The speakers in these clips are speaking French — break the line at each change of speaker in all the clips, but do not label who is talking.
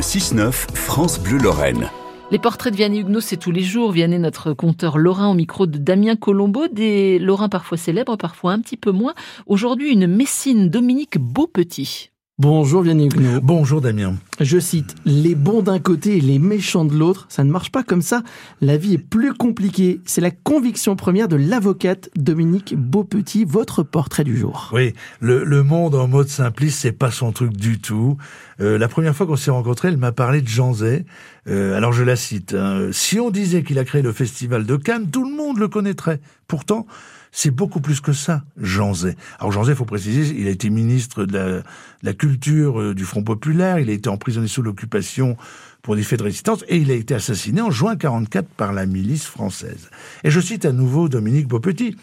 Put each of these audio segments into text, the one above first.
Le 6-9, France Bleu Lorraine.
Les portraits de Vianney Huguenot, c'est tous les jours. Vianney, notre conteur lorrain au micro de Damien Colombo, des lorrains parfois célèbres, parfois un petit peu moins. Aujourd'hui, une Messine Dominique Beaupetit.
Bonjour Vianney Huguenot.
Bonjour Damien.
Je cite, les bons d'un côté et les méchants de l'autre, ça ne marche pas comme ça. La vie est plus compliquée. C'est la conviction première de l'avocate Dominique Beaupetit, votre portrait du jour.
Oui, le, monde en mode simpliste, c'est pas son truc du tout. Euh, la première fois qu'on s'est rencontrés, elle m'a parlé de Jean Zay. Euh, alors je la cite. Hein. Si on disait qu'il a créé le festival de Cannes, tout le monde le connaîtrait. Pourtant, c'est beaucoup plus que ça, Jean Zay. Alors Jean Zay, faut préciser, il a été ministre de la, Culture euh, du Front Populaire, il a été emprisonné sous l'occupation pour des faits de résistance, et il a été assassiné en juin 44 par la milice française. Et je cite à nouveau Dominique Beaupetit.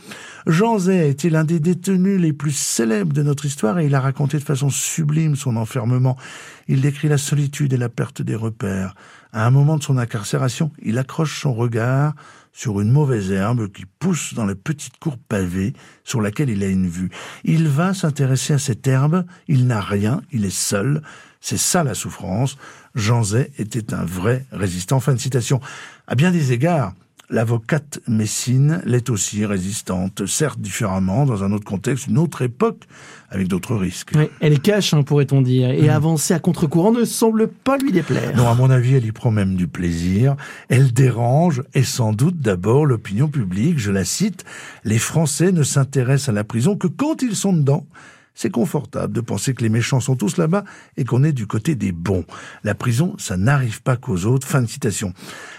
Jean Zay été l'un des détenus les plus célèbres de notre histoire, et il a raconté de façon sublime son enfermement. Il décrit la solitude et la perte des repères. À un moment de son incarcération, il accroche son regard sur une mauvaise herbe qui pousse dans la petite cour pavée sur laquelle il a une vue. Il va s'intéresser à cette herbe, il n'a rien, il est seul. C'est ça la souffrance. Jean Zay était un vrai résistant. Fin de citation. À bien des égards, L'avocate Messine l'est aussi résistante, certes différemment, dans un autre contexte, une autre époque, avec d'autres risques.
Oui, elle cache, hein, pourrait-on dire, et mmh. avancer à contre-courant ne semble pas lui déplaire.
Non, à mon avis, elle y prend même du plaisir. Elle dérange, et sans doute d'abord l'opinion publique. Je la cite, les Français ne s'intéressent à la prison que quand ils sont dedans c'est confortable de penser que les méchants sont tous là-bas et qu'on est du côté des bons. La prison, ça n'arrive pas qu'aux autres. Fin de citation.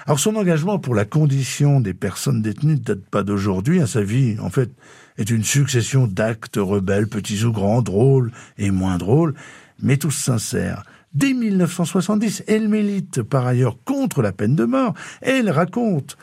Alors son engagement pour la condition des personnes détenues ne date pas d'aujourd'hui. Sa vie, en fait, est une succession d'actes rebelles, petits ou grands, drôles et moins drôles, mais tous sincères. Dès 1970, elle milite par ailleurs contre la peine de mort. Elle raconte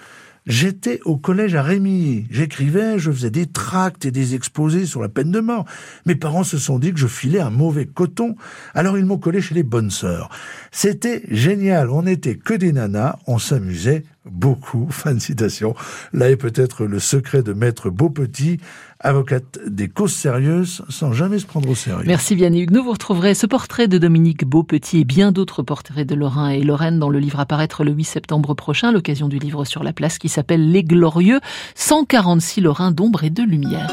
J'étais au collège à Rémy. J'écrivais, je faisais des tracts et des exposés sur la peine de mort. Mes parents se sont dit que je filais un mauvais coton, alors ils m'ont collé chez les bonnes sœurs. C'était génial, on n'était que des nanas, on s'amusait beaucoup. Fin de citation. Là est peut-être le secret de Maître Beaupetit, avocate des causes sérieuses sans jamais se prendre au sérieux.
Merci Vianney Huguenot. Vous retrouverez ce portrait de Dominique Beaupetit et bien d'autres portraits de Lorrain et Lorraine dans le livre à paraître le 8 septembre prochain, l'occasion du livre sur la place qui s'appelle Les Glorieux, 146 Lorrains d'ombre et de lumière.